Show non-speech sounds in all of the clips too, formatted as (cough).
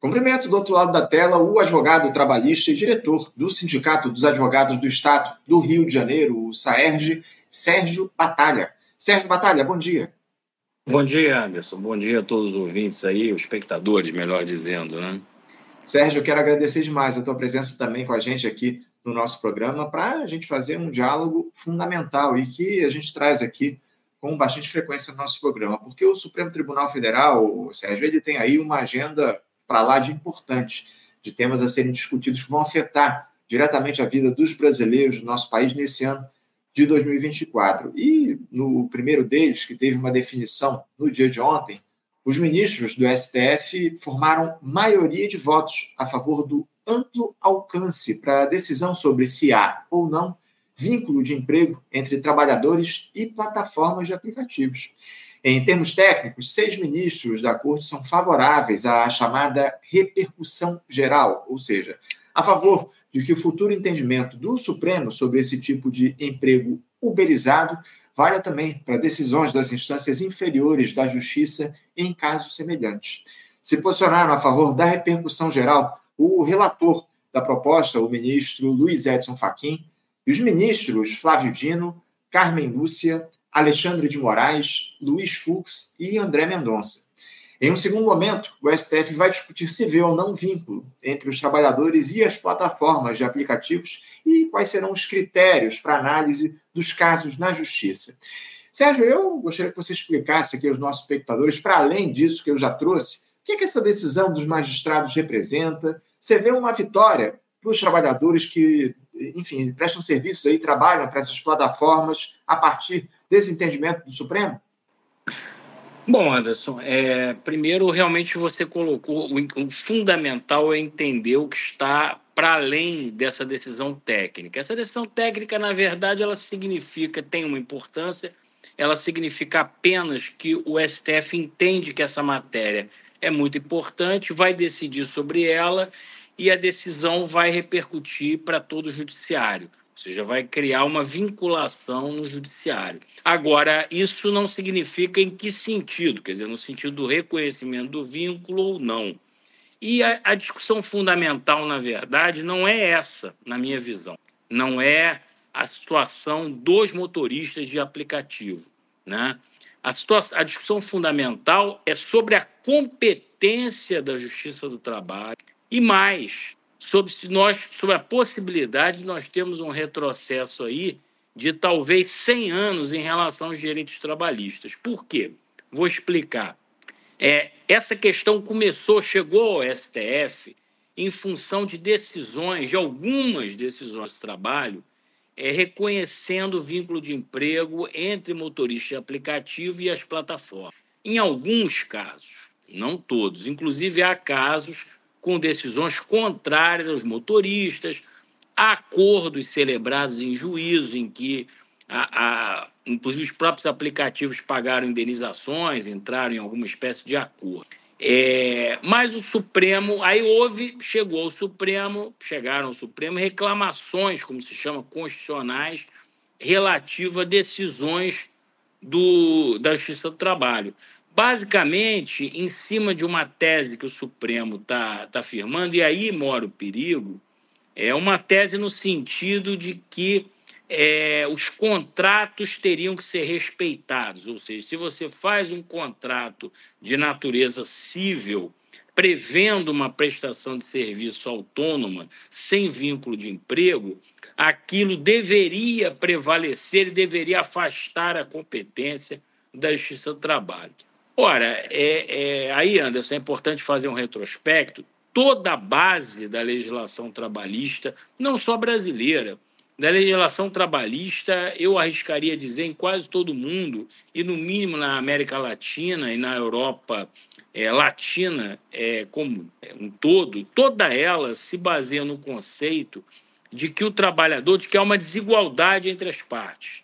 Cumprimento do outro lado da tela o advogado trabalhista e diretor do Sindicato dos Advogados do Estado do Rio de Janeiro, o SAERJ, Sérgio Batalha. Sérgio Batalha, bom dia. Bom dia, Anderson. Bom dia a todos os ouvintes aí, os espectadores, melhor dizendo, né? Sérgio, eu quero agradecer demais a tua presença também com a gente aqui no nosso programa para a gente fazer um diálogo fundamental e que a gente traz aqui com bastante frequência no nosso programa, porque o Supremo Tribunal Federal, Sérgio, ele tem aí uma agenda para lá de importante, de temas a serem discutidos que vão afetar diretamente a vida dos brasileiros do nosso país nesse ano de 2024. E no primeiro deles, que teve uma definição no dia de ontem, os ministros do STF formaram maioria de votos a favor do amplo alcance para a decisão sobre se há ou não vínculo de emprego entre trabalhadores e plataformas de aplicativos. Em termos técnicos, seis ministros da Corte são favoráveis à chamada repercussão geral, ou seja, a favor de que o futuro entendimento do Supremo sobre esse tipo de emprego uberizado valha também para decisões das instâncias inferiores da Justiça em casos semelhantes. Se posicionaram a favor da repercussão geral o relator da proposta, o ministro Luiz Edson Fachin, e os ministros Flávio Dino, Carmen Lúcia, Alexandre de Moraes, Luiz Fux e André Mendonça. Em um segundo momento, o STF vai discutir se vê ou não vínculo entre os trabalhadores e as plataformas de aplicativos e quais serão os critérios para análise dos casos na Justiça. Sérgio, eu gostaria que você explicasse aqui aos nossos espectadores, para além disso que eu já trouxe, o que, é que essa decisão dos magistrados representa? Você vê uma vitória para os trabalhadores que, enfim, prestam serviços aí, trabalham para essas plataformas a partir desentendimento do Supremo? Bom, Anderson, é, primeiro, realmente você colocou o, o fundamental é entender o que está para além dessa decisão técnica. Essa decisão técnica, na verdade, ela significa, tem uma importância, ela significa apenas que o STF entende que essa matéria é muito importante, vai decidir sobre ela e a decisão vai repercutir para todo o judiciário seja, vai criar uma vinculação no judiciário. Agora, isso não significa em que sentido, quer dizer, no sentido do reconhecimento do vínculo ou não. E a, a discussão fundamental, na verdade, não é essa, na minha visão. Não é a situação dos motoristas de aplicativo. Né? A, situação, a discussão fundamental é sobre a competência da Justiça do Trabalho e mais, sobre, nós, sobre a possibilidade de nós termos um retrocesso aí de talvez 100 anos em relação aos direitos trabalhistas. Por quê? Vou explicar. É, essa questão começou, chegou ao STF em função de decisões, de algumas decisões do trabalho, é, reconhecendo o vínculo de emprego entre motorista de aplicativo e as plataformas. Em alguns casos, não todos, inclusive há casos com decisões contrárias aos motoristas, acordos celebrados em juízo em que a, a, inclusive os próprios aplicativos pagaram indenizações, entraram em alguma espécie de acordo. É, mas o Supremo, aí houve, chegou ao Supremo, chegaram ao Supremo reclamações, como se chama, constitucionais, relativas a decisões do, da Justiça do Trabalho basicamente em cima de uma tese que o Supremo está tá afirmando, e aí mora o perigo, é uma tese no sentido de que é, os contratos teriam que ser respeitados, ou seja, se você faz um contrato de natureza civil, prevendo uma prestação de serviço autônoma, sem vínculo de emprego, aquilo deveria prevalecer e deveria afastar a competência da Justiça do Trabalho. Ora, é, é, aí, Anderson, é importante fazer um retrospecto. Toda a base da legislação trabalhista, não só brasileira, da legislação trabalhista, eu arriscaria dizer em quase todo mundo, e no mínimo na América Latina e na Europa é, Latina é, como um todo, toda ela se baseia no conceito de que o trabalhador, de que há uma desigualdade entre as partes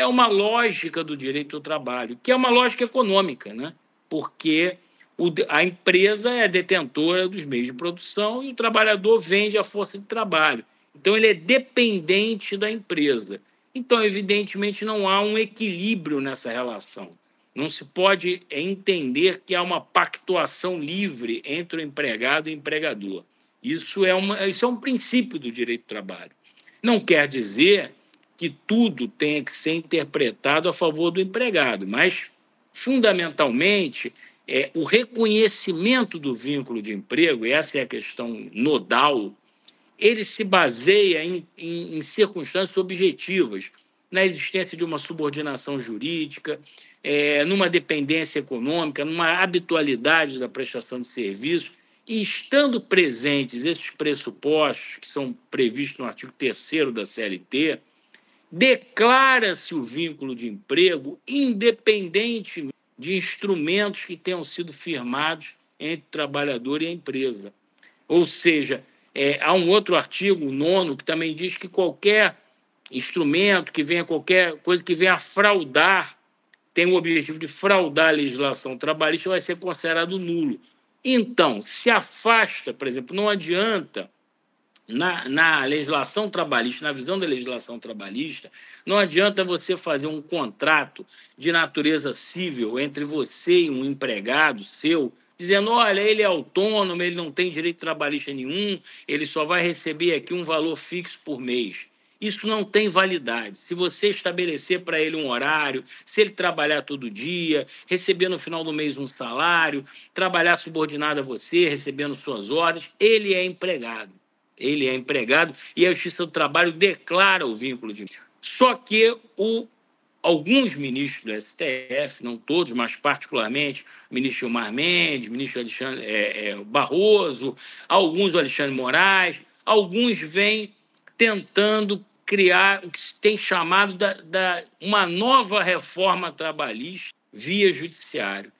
é uma lógica do direito do trabalho, que é uma lógica econômica, né? Porque o, a empresa é detentora dos meios de produção e o trabalhador vende a força de trabalho. Então, ele é dependente da empresa. Então, evidentemente, não há um equilíbrio nessa relação. Não se pode entender que há uma pactuação livre entre o empregado e o empregador. Isso é, uma, isso é um princípio do direito do trabalho. Não quer dizer que tudo tenha que ser interpretado a favor do empregado, mas, fundamentalmente, é, o reconhecimento do vínculo de emprego, e essa é a questão nodal, ele se baseia em, em, em circunstâncias objetivas, na existência de uma subordinação jurídica, é, numa dependência econômica, numa habitualidade da prestação de serviço, e estando presentes esses pressupostos, que são previstos no artigo 3 da CLT, declara-se o vínculo de emprego independente de instrumentos que tenham sido firmados entre o trabalhador e a empresa. Ou seja, é, há um outro artigo, o nono, que também diz que qualquer instrumento que venha, qualquer coisa que venha a fraudar, tem o objetivo de fraudar a legislação trabalhista, vai ser considerado nulo. Então, se afasta, por exemplo, não adianta, na, na legislação trabalhista, na visão da legislação trabalhista, não adianta você fazer um contrato de natureza civil entre você e um empregado seu, dizendo: olha, ele é autônomo, ele não tem direito trabalhista nenhum, ele só vai receber aqui um valor fixo por mês. Isso não tem validade. Se você estabelecer para ele um horário, se ele trabalhar todo dia, receber no final do mês um salário, trabalhar subordinado a você, recebendo suas ordens, ele é empregado. Ele é empregado e a Justiça do Trabalho declara o vínculo de. Só que o alguns ministros do STF, não todos, mas particularmente o ministro Gilmar Mendes, o ministro Alexandre, é, é, Barroso, alguns do Alexandre Moraes, alguns vêm tentando criar o que se tem chamado da, da uma nova reforma trabalhista via judiciário,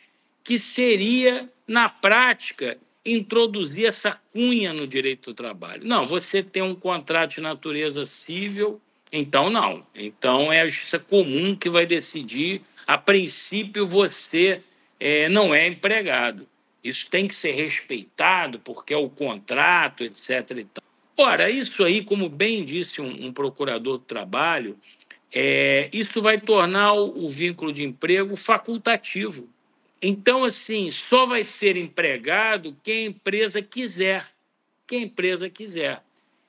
que seria, na prática, introduzir essa cunha no direito do trabalho. Não, você tem um contrato de natureza civil então, não. Então, é a justiça comum que vai decidir. A princípio, você é, não é empregado. Isso tem que ser respeitado, porque é o contrato, etc. E tal. Ora, isso aí, como bem disse um, um procurador do trabalho, é, isso vai tornar o, o vínculo de emprego facultativo. Então, assim, só vai ser empregado quem a empresa quiser. Quem a empresa quiser.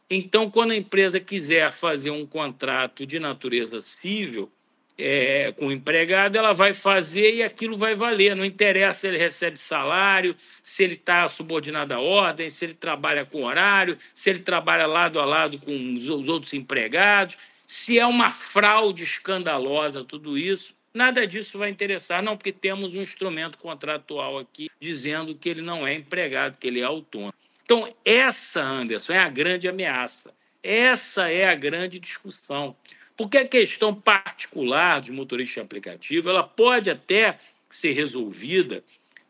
Então, quando a empresa quiser fazer um contrato de natureza civil é, com o empregado, ela vai fazer e aquilo vai valer. Não interessa se ele recebe salário, se ele está subordinado à ordem, se ele trabalha com horário, se ele trabalha lado a lado com os, os outros empregados, se é uma fraude escandalosa, tudo isso. Nada disso vai interessar, não, porque temos um instrumento contratual aqui dizendo que ele não é empregado, que ele é autônomo. Então, essa, Anderson, é a grande ameaça. Essa é a grande discussão. Porque a questão particular de motorista de aplicativo ela pode até ser resolvida,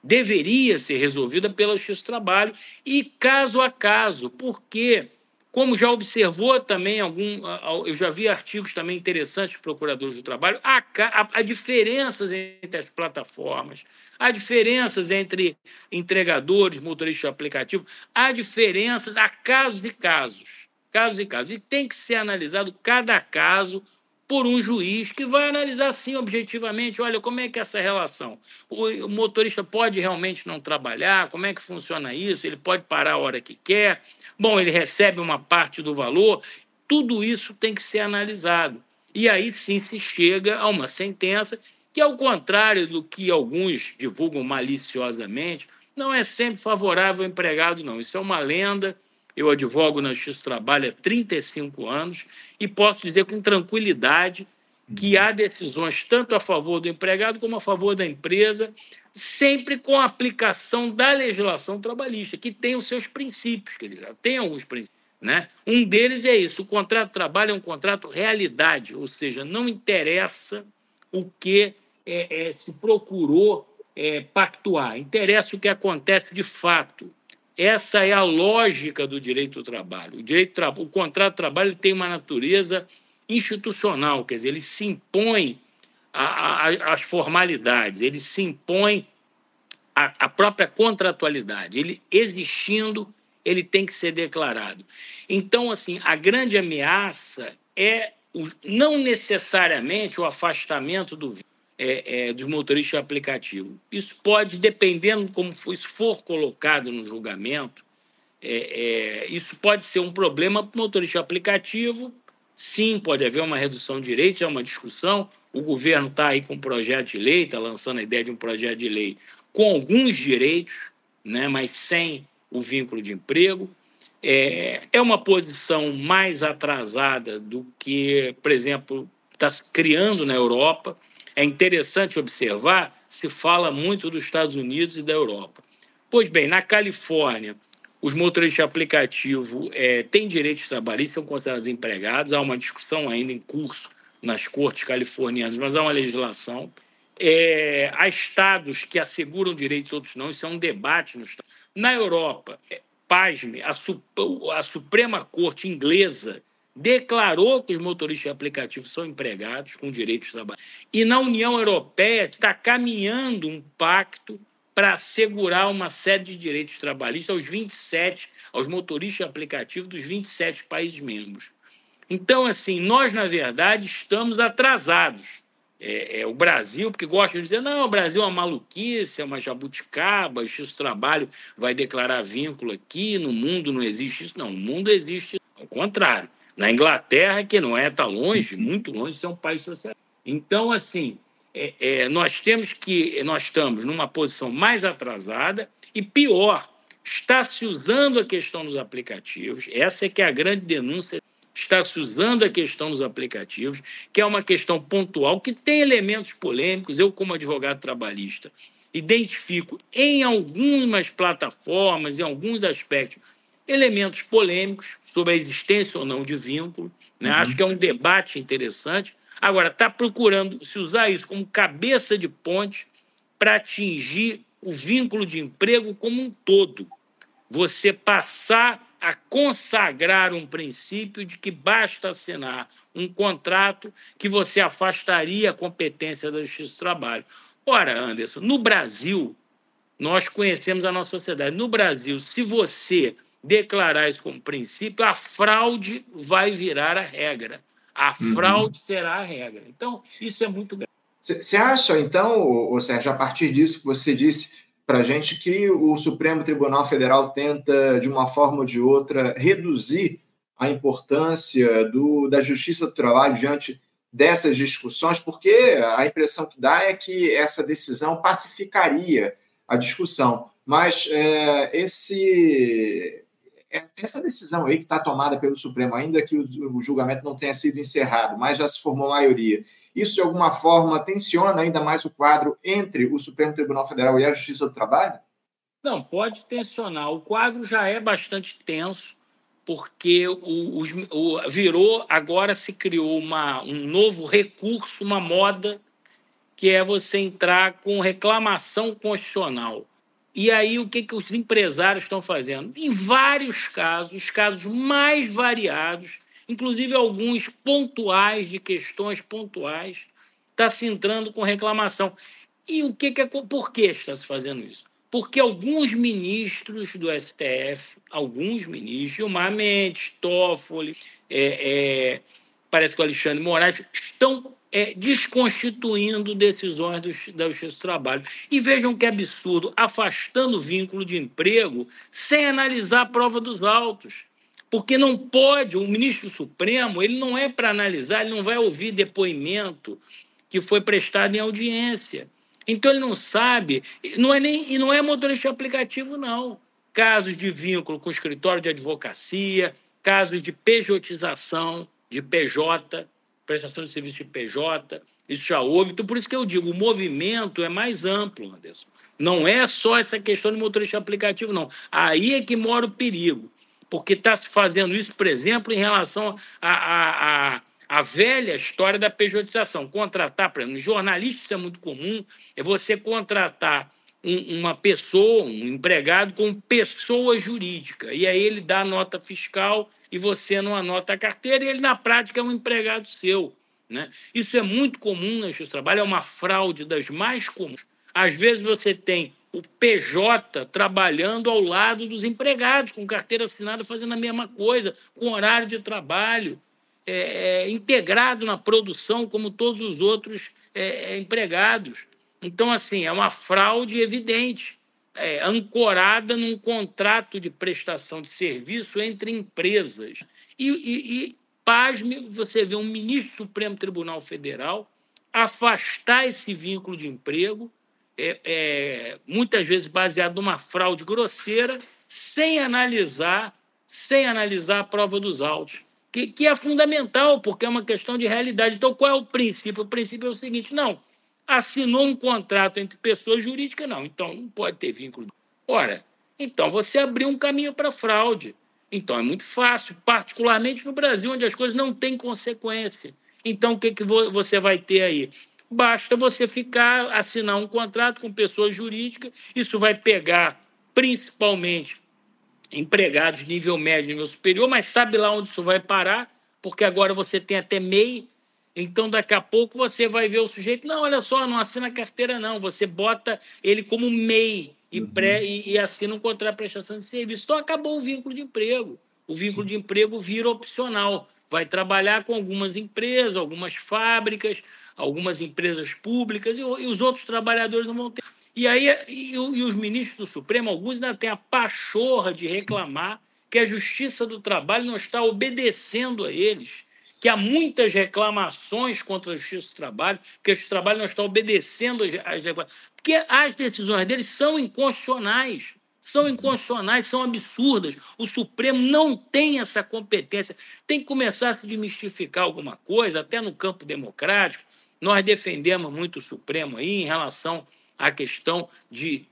deveria ser resolvida pela do Trabalho, e caso a caso, porque como já observou também algum, eu já vi artigos também interessantes de procuradores do trabalho, há, há, há diferenças entre as plataformas, há diferenças entre entregadores, motoristas de aplicativo, há diferenças, há casos e casos, casos e casos, e tem que ser analisado cada caso por um juiz que vai analisar sim objetivamente, olha, como é que é essa relação? O motorista pode realmente não trabalhar? Como é que funciona isso? Ele pode parar a hora que quer? Bom, ele recebe uma parte do valor? Tudo isso tem que ser analisado. E aí sim se chega a uma sentença que, ao contrário do que alguns divulgam maliciosamente, não é sempre favorável ao empregado, não. Isso é uma lenda eu advogo na Justiça do Trabalho há 35 anos e posso dizer com tranquilidade que há decisões tanto a favor do empregado como a favor da empresa, sempre com a aplicação da legislação trabalhista, que tem os seus princípios, quer dizer, tem alguns princípios. Né? Um deles é isso: o contrato de trabalho é um contrato realidade, ou seja, não interessa o que é, é, se procurou é, pactuar, interessa o que acontece de fato. Essa é a lógica do direito do trabalho. O, direito o contrato de trabalho tem uma natureza institucional, quer dizer, ele se impõe às formalidades, ele se impõe à, própria contratualidade. Ele existindo, ele tem que ser declarado. Então, assim, a grande ameaça é o, não necessariamente o afastamento do é, é, dos motoristas de aplicativo. Isso pode, dependendo como isso for colocado no julgamento, é, é, isso pode ser um problema para o motorista de aplicativo. Sim, pode haver uma redução de direitos, é uma discussão. O governo está aí com um projeto de lei, está lançando a ideia de um projeto de lei com alguns direitos, né, mas sem o vínculo de emprego. É, é uma posição mais atrasada do que, por exemplo, está se criando na Europa. É interessante observar, se fala muito dos Estados Unidos e da Europa. Pois bem, na Califórnia, os motoristas de aplicativo é, têm direitos trabalhistas, são considerados empregados. Há uma discussão ainda em curso nas cortes californianas, mas há uma legislação. É, há estados que asseguram direitos, outros não. Isso é um debate. Na Europa, é, pasme, a, a Suprema Corte inglesa declarou que os motoristas de aplicativo são empregados com direitos de trabalho. E na União Europeia está caminhando um pacto para assegurar uma série de direitos trabalhistas aos 27, aos motoristas de aplicativo dos 27 países membros. Então, assim, nós, na verdade, estamos atrasados. É, é, o Brasil, porque gosta de dizer, não, o Brasil é uma maluquice, é uma jabuticaba, o trabalho vai declarar vínculo aqui, no mundo não existe isso. Não, no mundo existe ao contrário. Na Inglaterra, que não é, está longe, muito longe ser um país social. Então, assim, é, é, nós temos que, nós estamos numa posição mais atrasada e pior, está se usando a questão dos aplicativos, essa é que é a grande denúncia, está se usando a questão dos aplicativos, que é uma questão pontual, que tem elementos polêmicos, eu como advogado trabalhista, identifico em algumas plataformas, em alguns aspectos, elementos polêmicos sobre a existência ou não de vínculo. Né? Uhum. Acho que é um debate interessante. Agora, está procurando se usar isso como cabeça de ponte para atingir o vínculo de emprego como um todo. Você passar a consagrar um princípio de que basta assinar um contrato que você afastaria a competência da Justiça do Trabalho. Ora, Anderson, no Brasil, nós conhecemos a nossa sociedade. No Brasil, se você declarar isso como princípio, a fraude vai virar a regra. A uhum. fraude uhum. será a regra. Então, isso é muito grave. Você acha, então, ou Sérgio, a partir disso que você disse para a gente, que o Supremo Tribunal Federal tenta, de uma forma ou de outra, reduzir a importância do, da justiça do trabalho diante dessas discussões, porque a impressão que dá é que essa decisão pacificaria a discussão. Mas é, esse essa decisão aí que está tomada pelo Supremo, ainda que o julgamento não tenha sido encerrado, mas já se formou maioria, isso de alguma forma tensiona ainda mais o quadro entre o Supremo Tribunal Federal e a Justiça do Trabalho? Não, pode tensionar. O quadro já é bastante tenso, porque o, o, virou, agora se criou uma, um novo recurso, uma moda, que é você entrar com reclamação constitucional. E aí, o que, que os empresários estão fazendo? Em vários casos, os casos mais variados, inclusive alguns pontuais, de questões pontuais, está se entrando com reclamação. E o que, que é, por que está se fazendo isso? Porque alguns ministros do STF, alguns ministros, Gilmar Mendes, Toffoli, é, é, parece que o Alexandre Moraes, estão é, desconstituindo decisões do, da Justiça do Trabalho. E vejam que absurdo, afastando o vínculo de emprego sem analisar a prova dos autos. Porque não pode, o ministro Supremo, ele não é para analisar, ele não vai ouvir depoimento que foi prestado em audiência. Então ele não sabe, não é nem, e não é motorista aplicativo, não. Casos de vínculo com o escritório de advocacia, casos de pejotização, de PJ, prestação de serviço de PJ, isso já houve. Então, por isso que eu digo, o movimento é mais amplo, Anderson. Não é só essa questão de motorista aplicativo, não. Aí é que mora o perigo, porque está se fazendo isso, por exemplo, em relação à a, a, a, velha história da pejotização. Contratar, por exemplo, jornalista é muito comum, é você contratar um, uma pessoa, um empregado com pessoa jurídica. E aí ele dá nota fiscal e você não anota a carteira, e ele, na prática, é um empregado seu. Né? Isso é muito comum na justiça do trabalho, é uma fraude das mais comuns. Às vezes você tem o PJ trabalhando ao lado dos empregados, com carteira assinada, fazendo a mesma coisa, com horário de trabalho, é, é, integrado na produção, como todos os outros é, é, empregados. Então, assim, é uma fraude evidente, é, ancorada num contrato de prestação de serviço entre empresas. E, e, e pasme, você vê um ministro do Supremo Tribunal Federal afastar esse vínculo de emprego, é, é, muitas vezes baseado numa fraude grosseira, sem analisar, sem analisar a prova dos autos, que, que é fundamental, porque é uma questão de realidade. Então, qual é o princípio? O princípio é o seguinte: não, assinou um contrato entre pessoas jurídicas, não, então não pode ter vínculo. Ora, então você abriu um caminho para fraude. Então é muito fácil, particularmente no Brasil, onde as coisas não têm consequência. Então, o que, que você vai ter aí? Basta você ficar, assinar um contrato com pessoas jurídicas, isso vai pegar principalmente empregados nível médio, nível superior, mas sabe lá onde isso vai parar, porque agora você tem até MEI, então daqui a pouco você vai ver o sujeito, não, olha só, não assina carteira não, você bota ele como MEI e, pré, e, e assina um contrato de prestação de serviço. Então acabou o vínculo de emprego. O vínculo de emprego vira opcional vai trabalhar com algumas empresas, algumas fábricas, algumas empresas públicas e, e os outros trabalhadores não vão ter. E aí e, e, os ministros do Supremo, alguns ainda têm a pachorra de reclamar que a Justiça do Trabalho não está obedecendo a eles, que há muitas reclamações contra a Justiça do Trabalho, que a Justiça do Trabalho não está obedecendo às porque as decisões deles são inconstitucionais são inconstitucionais, são absurdas. O Supremo não tem essa competência. Tem que começar a se desmistificar alguma coisa, até no campo democrático. Nós defendemos muito o Supremo aí em relação à questão de,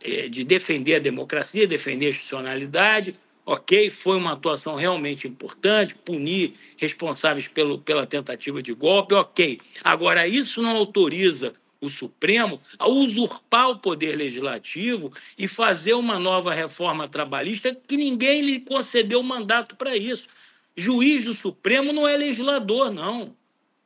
é, de defender a democracia, defender a institucionalidade. Ok, foi uma atuação realmente importante, punir responsáveis pelo, pela tentativa de golpe, ok. Agora, isso não autoriza o Supremo a usurpar o poder legislativo e fazer uma nova reforma trabalhista que ninguém lhe concedeu mandato para isso. Juiz do Supremo não é legislador, não.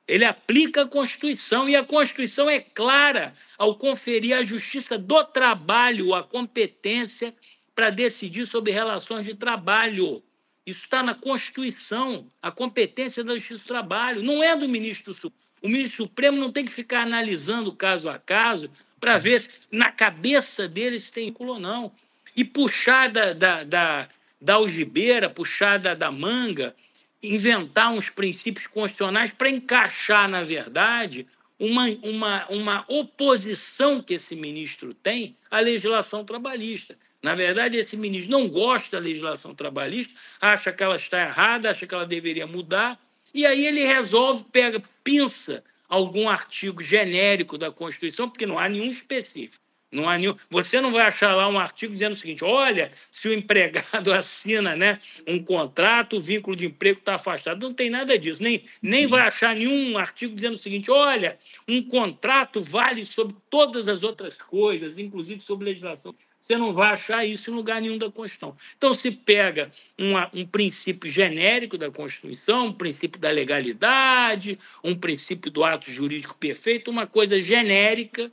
Ele aplica a Constituição e a Constituição é clara ao conferir à Justiça do Trabalho a competência para decidir sobre relações de trabalho. Isso está na Constituição, a competência da Justiça do Trabalho, não é do ministro Supremo. O ministro Supremo não tem que ficar analisando caso a caso para ver se na cabeça dele se tem ou não. E puxar da, da, da, da algibeira, puxar da, da manga, inventar uns princípios constitucionais para encaixar, na verdade, uma, uma, uma oposição que esse ministro tem à legislação trabalhista. Na verdade, esse ministro não gosta da legislação trabalhista, acha que ela está errada, acha que ela deveria mudar, e aí ele resolve, pega, pinça algum artigo genérico da Constituição, porque não há nenhum específico. Não há nenhum... Você não vai achar lá um artigo dizendo o seguinte: olha, se o empregado (laughs) assina né, um contrato, o vínculo de emprego está afastado. Não tem nada disso. Nem, nem vai achar nenhum artigo dizendo o seguinte: olha, um contrato vale sobre todas as outras coisas, inclusive sobre legislação você não vai achar isso em lugar nenhum da Constituição. Então, se pega uma, um princípio genérico da Constituição, um princípio da legalidade, um princípio do ato jurídico perfeito, uma coisa genérica,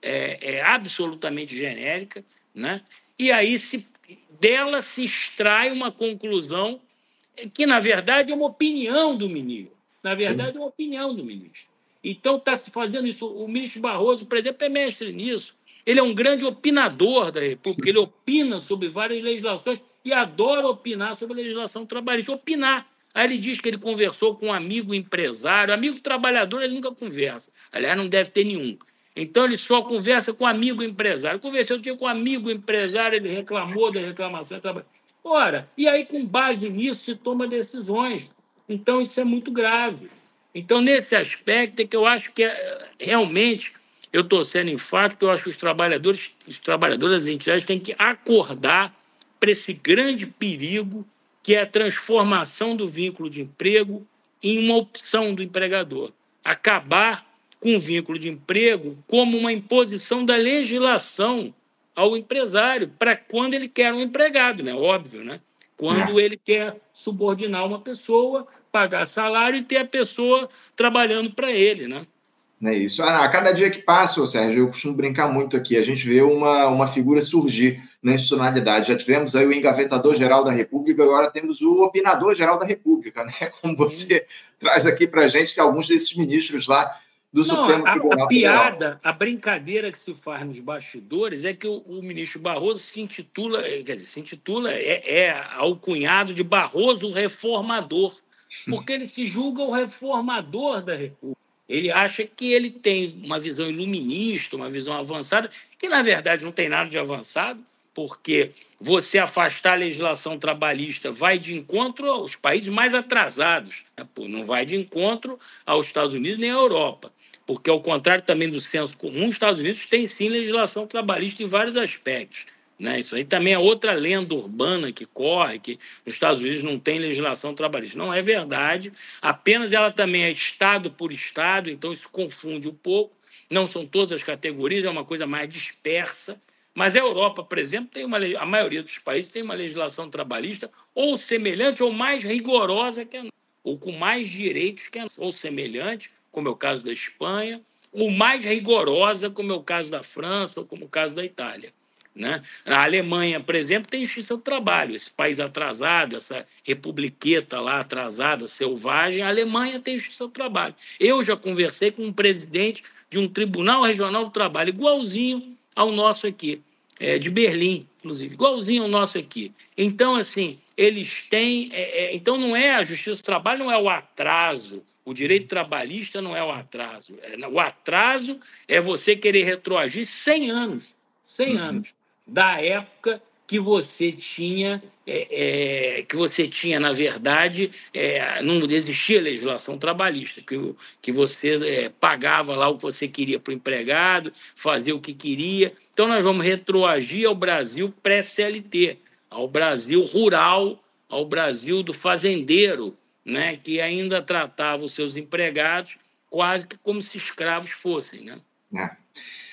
é, é absolutamente genérica, né? e aí se, dela se extrai uma conclusão que, na verdade, é uma opinião do ministro. Na verdade, Sim. é uma opinião do ministro. Então, está se fazendo isso. O ministro Barroso, por exemplo, é mestre nisso. Ele é um grande opinador da República, ele opina sobre várias legislações e adora opinar sobre legislação trabalhista. Opinar. Aí ele diz que ele conversou com um amigo empresário, amigo trabalhador ele nunca conversa. Aliás, não deve ter nenhum. Então ele só conversa com amigo empresário. Conversei um dia com um amigo empresário, ele reclamou da reclamação. Ora, e aí com base nisso se toma decisões. Então isso é muito grave. Então nesse aspecto é que eu acho que é, realmente eu estou sendo enfático, eu acho que os trabalhadores, os trabalhadores das entidades têm que acordar para esse grande perigo que é a transformação do vínculo de emprego em uma opção do empregador. Acabar com o vínculo de emprego como uma imposição da legislação ao empresário para quando ele quer um empregado, né? Óbvio, né? Quando é. ele quer subordinar uma pessoa, pagar salário e ter a pessoa trabalhando para ele, né? É isso. A cada dia que passa, Sérgio, eu costumo brincar muito aqui, a gente vê uma, uma figura surgir na institucionalidade. Já tivemos aí o engavetador-geral da República, agora temos o opinador-geral da República, né? (laughs) Como você Sim. traz aqui para a gente, se alguns desses ministros lá do não, Supremo Tribunal a, piada, a brincadeira que se faz nos bastidores é que o, o ministro Barroso se intitula, eh, quer dizer, se intitula, é, é alcunhado de Barroso reformador, porque ele se julga o reformador da República. Ele acha que ele tem uma visão iluminista, uma visão avançada, que na verdade não tem nada de avançado, porque você afastar a legislação trabalhista vai de encontro aos países mais atrasados, né? não vai de encontro aos Estados Unidos nem à Europa porque, ao contrário também do senso comum, os Estados Unidos têm sim legislação trabalhista em vários aspectos. Né? Isso aí também é outra lenda urbana que corre, que os Estados Unidos não tem legislação trabalhista. Não é verdade, apenas ela também é Estado por Estado, então isso confunde um pouco. Não são todas as categorias, é uma coisa mais dispersa. Mas a Europa, por exemplo, tem uma, a maioria dos países tem uma legislação trabalhista ou semelhante ou mais rigorosa que a nossa, ou com mais direitos que a nossa, ou semelhante como é o caso da Espanha, ou mais rigorosa, como é o caso da França ou como é o caso da Itália. Né? A Alemanha, por exemplo, tem justiça do trabalho. Esse país atrasado, essa republiqueta lá atrasada, selvagem, a Alemanha tem justiça do trabalho. Eu já conversei com um presidente de um tribunal regional do trabalho, igualzinho ao nosso aqui, é, de Berlim, inclusive, igualzinho ao nosso aqui. Então, assim, eles têm. É, é, então, não é a justiça do trabalho, não é o atraso. O direito trabalhista não é o atraso. É, o atraso é você querer retroagir 100 anos. 100 uhum. anos. Da época que você tinha, é, é, que você tinha, na verdade, é, não existia legislação trabalhista, que, que você é, pagava lá o que você queria para o empregado, fazia o que queria. Então, nós vamos retroagir ao Brasil pré-CLT ao Brasil rural, ao Brasil do fazendeiro, né, que ainda tratava os seus empregados quase que como se escravos fossem. Né?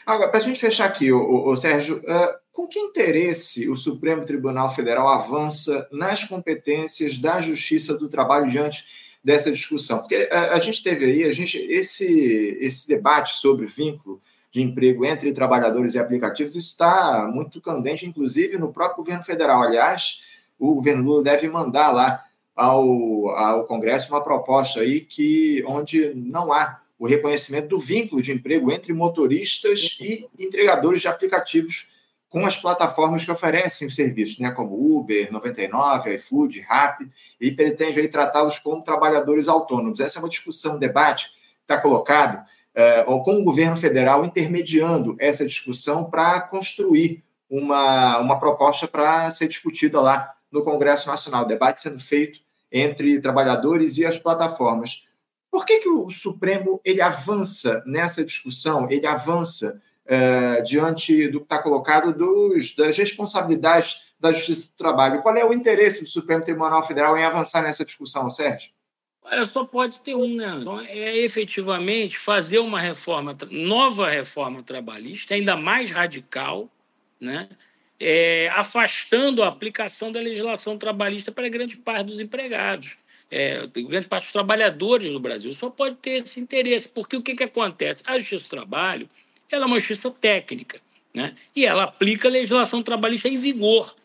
Agora, para a gente fechar aqui, o, Sérgio, uh, com que interesse o Supremo Tribunal Federal avança nas competências da Justiça do Trabalho diante dessa discussão? Porque a, a gente teve aí, a gente, esse, esse debate sobre vínculo de emprego entre trabalhadores e aplicativos está muito candente, inclusive no próprio governo federal. Aliás, o governo Lula deve mandar lá ao, ao Congresso uma proposta aí que onde não há o reconhecimento do vínculo de emprego entre motoristas e entregadores de aplicativos com as plataformas que oferecem os serviços, né, como Uber, 99, iFood, Rappi, e pretende aí tratá-los como trabalhadores autônomos. Essa é uma discussão, um debate que está colocado é, com o governo federal intermediando essa discussão para construir uma, uma proposta para ser discutida lá no Congresso Nacional, debate sendo feito entre trabalhadores e as plataformas. Por que, que o Supremo ele avança nessa discussão, ele avança é, diante do que está colocado dos, das responsabilidades da Justiça do Trabalho? Qual é o interesse do Supremo Tribunal Federal em avançar nessa discussão, Sérgio? Olha, só pode ter um, né? Então, é efetivamente fazer uma reforma, nova reforma trabalhista, ainda mais radical, né? É, afastando a aplicação da legislação trabalhista para grande parte dos empregados, é, grande parte dos trabalhadores do Brasil. Só pode ter esse interesse, porque o que, que acontece? A Justiça do Trabalho ela é uma justiça técnica, né? e ela aplica a legislação trabalhista em vigor.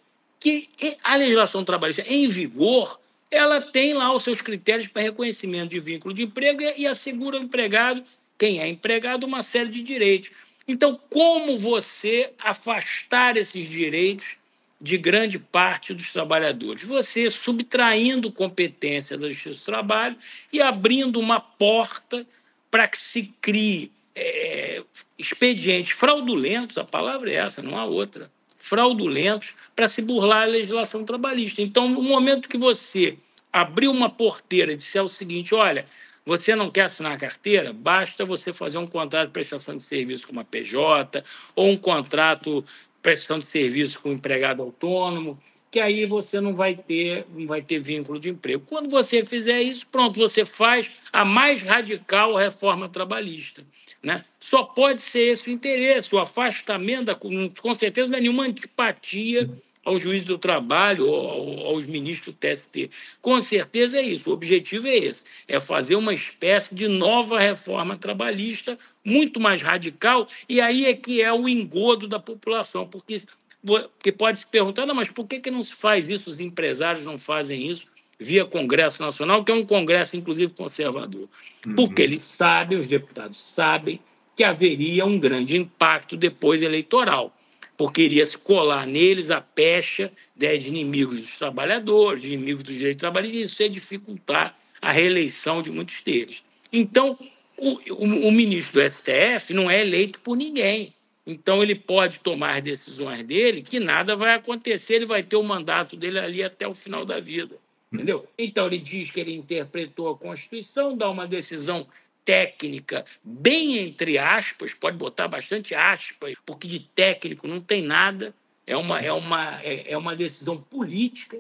Que a legislação trabalhista em vigor ela tem lá os seus critérios para reconhecimento de vínculo de emprego e assegura ao empregado, quem é empregado, uma série de direitos. Então, como você afastar esses direitos de grande parte dos trabalhadores? Você subtraindo competência da Justiça do Trabalho e abrindo uma porta para que se crie é, expedientes fraudulentos, a palavra é essa, não há outra, fraudulentos, para se burlar a legislação trabalhista. Então, no momento que você abrir uma porteira e disser o seguinte: olha, você não quer assinar a carteira? Basta você fazer um contrato de prestação de serviço com uma PJ ou um contrato prestação de serviço com empregado autônomo, que aí você não vai ter, não vai ter vínculo de emprego. Quando você fizer isso, pronto, você faz a mais radical reforma trabalhista. Né? Só pode ser esse o interesse, o afastamento, da, com certeza não é nenhuma antipatia ao juiz do trabalho, ou aos ministros do TST. Com certeza é isso. O objetivo é esse: é fazer uma espécie de nova reforma trabalhista, muito mais radical, e aí é que é o engodo da população, porque, porque pode se perguntar, não, mas por que, que não se faz isso? Os empresários não fazem isso? via Congresso Nacional, que é um Congresso, inclusive, conservador. Uhum. Porque eles sabem, os deputados sabem, que haveria um grande impacto depois eleitoral, porque iria se colar neles a pecha né, de inimigos dos trabalhadores, de inimigos dos direitos trabalhistas, e isso ia dificultar a reeleição de muitos deles. Então, o, o, o ministro do STF não é eleito por ninguém. Então, ele pode tomar decisões dele que nada vai acontecer, ele vai ter o mandato dele ali até o final da vida. Entendeu? Então, ele diz que ele interpretou a Constituição, dá uma decisão técnica, bem entre aspas, pode botar bastante aspas, porque de técnico não tem nada, é uma, é uma, é, é uma decisão política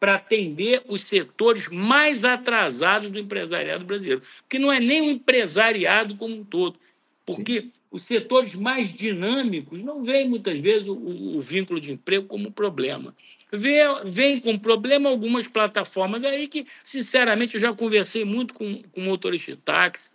para atender os setores mais atrasados do empresariado brasileiro. Porque não é nem o empresariado como um todo, porque Sim. os setores mais dinâmicos não veem muitas vezes o, o, vínculo de emprego como um problema. Vê, vem com problema algumas plataformas aí que, sinceramente, eu já conversei muito com, com motoristas de táxi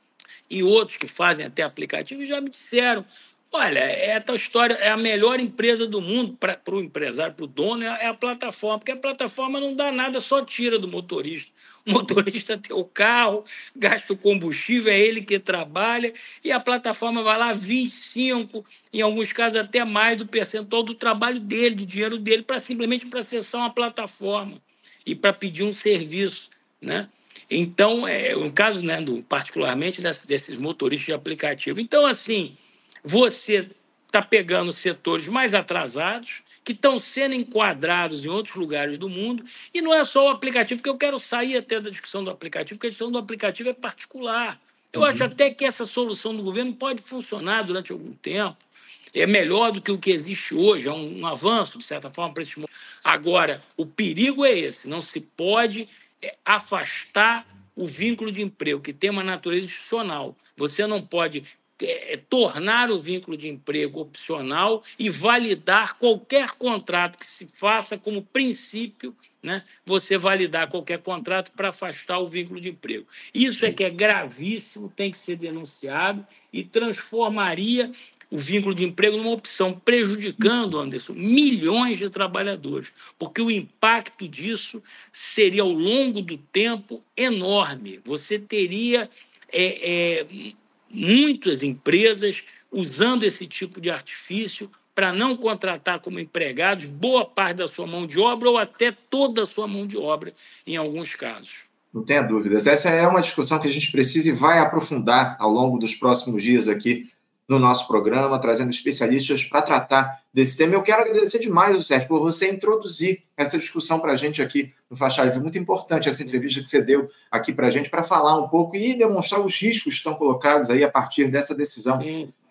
e outros que fazem até aplicativo já me disseram Olha, é essa história é a melhor empresa do mundo para o empresário, para o dono, é, é a plataforma, porque a plataforma não dá nada, só tira do motorista. O motorista (laughs) tem o carro, gasta o combustível, é ele que trabalha, e a plataforma vai lá 25, em alguns casos até mais do percentual do trabalho dele, do dinheiro dele, para simplesmente para acessar uma plataforma e para pedir um serviço. Né? Então, é um caso, né, do, particularmente, desses motoristas de aplicativo. Então, assim você está pegando setores mais atrasados, que estão sendo enquadrados em outros lugares do mundo, e não é só o aplicativo, que eu quero sair até da discussão do aplicativo, porque a discussão do aplicativo é particular. Eu uhum. acho até que essa solução do governo pode funcionar durante algum tempo. É melhor do que o que existe hoje, é um, um avanço, de certa forma, para esse momento. Agora, o perigo é esse: não se pode afastar o vínculo de emprego, que tem uma natureza institucional. Você não pode é, tornar o vínculo de emprego opcional e validar qualquer contrato que se faça como princípio, né? Você validar qualquer contrato para afastar o vínculo de emprego. Isso é que é gravíssimo, tem que ser denunciado e transformaria o vínculo de emprego numa opção, prejudicando, Anderson, milhões de trabalhadores, porque o impacto disso seria, ao longo do tempo, enorme. Você teria é, é, muitas empresas usando esse tipo de artifício para não contratar como empregados boa parte da sua mão de obra ou até toda a sua mão de obra, em alguns casos. Não tenha dúvidas. Essa é uma discussão que a gente precisa e vai aprofundar ao longo dos próximos dias aqui no nosso programa, trazendo especialistas para tratar desse tema. Eu quero agradecer demais, Sérgio, por você introduzir essa discussão para a gente aqui no Faixa Livre. Muito importante essa entrevista que você deu aqui para a gente, para falar um pouco e demonstrar os riscos que estão colocados aí a partir dessa decisão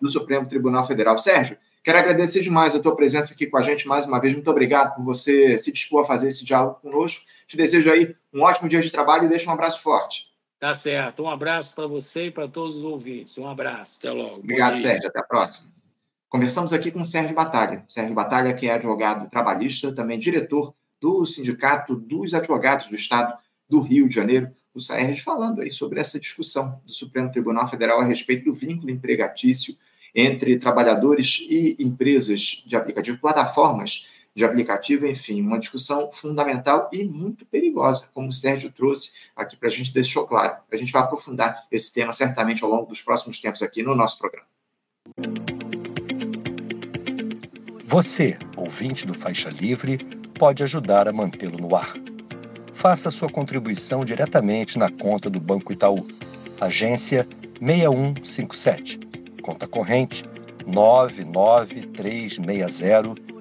do Supremo Tribunal Federal. Sérgio, quero agradecer demais a tua presença aqui com a gente mais uma vez. Muito obrigado por você se dispor a fazer esse diálogo conosco. Te desejo aí um ótimo dia de trabalho e deixo um abraço forte. Tá certo. Um abraço para você e para todos os ouvintes. Um abraço. Até logo. Obrigado, Sérgio. Até a próxima. Conversamos aqui com o Sérgio Batalha. Sérgio Batalha, que é advogado trabalhista, também diretor do Sindicato dos Advogados do Estado do Rio de Janeiro, o SAERJ, falando aí sobre essa discussão do Supremo Tribunal Federal a respeito do vínculo empregatício entre trabalhadores e empresas de aplicativo, plataformas de aplicativo, enfim, uma discussão fundamental e muito perigosa, como o Sérgio trouxe aqui para a gente, deixou claro. A gente vai aprofundar esse tema certamente ao longo dos próximos tempos aqui no nosso programa. Você, ouvinte do Faixa Livre, pode ajudar a mantê-lo no ar. Faça sua contribuição diretamente na conta do Banco Itaú, agência 6157, conta corrente 99360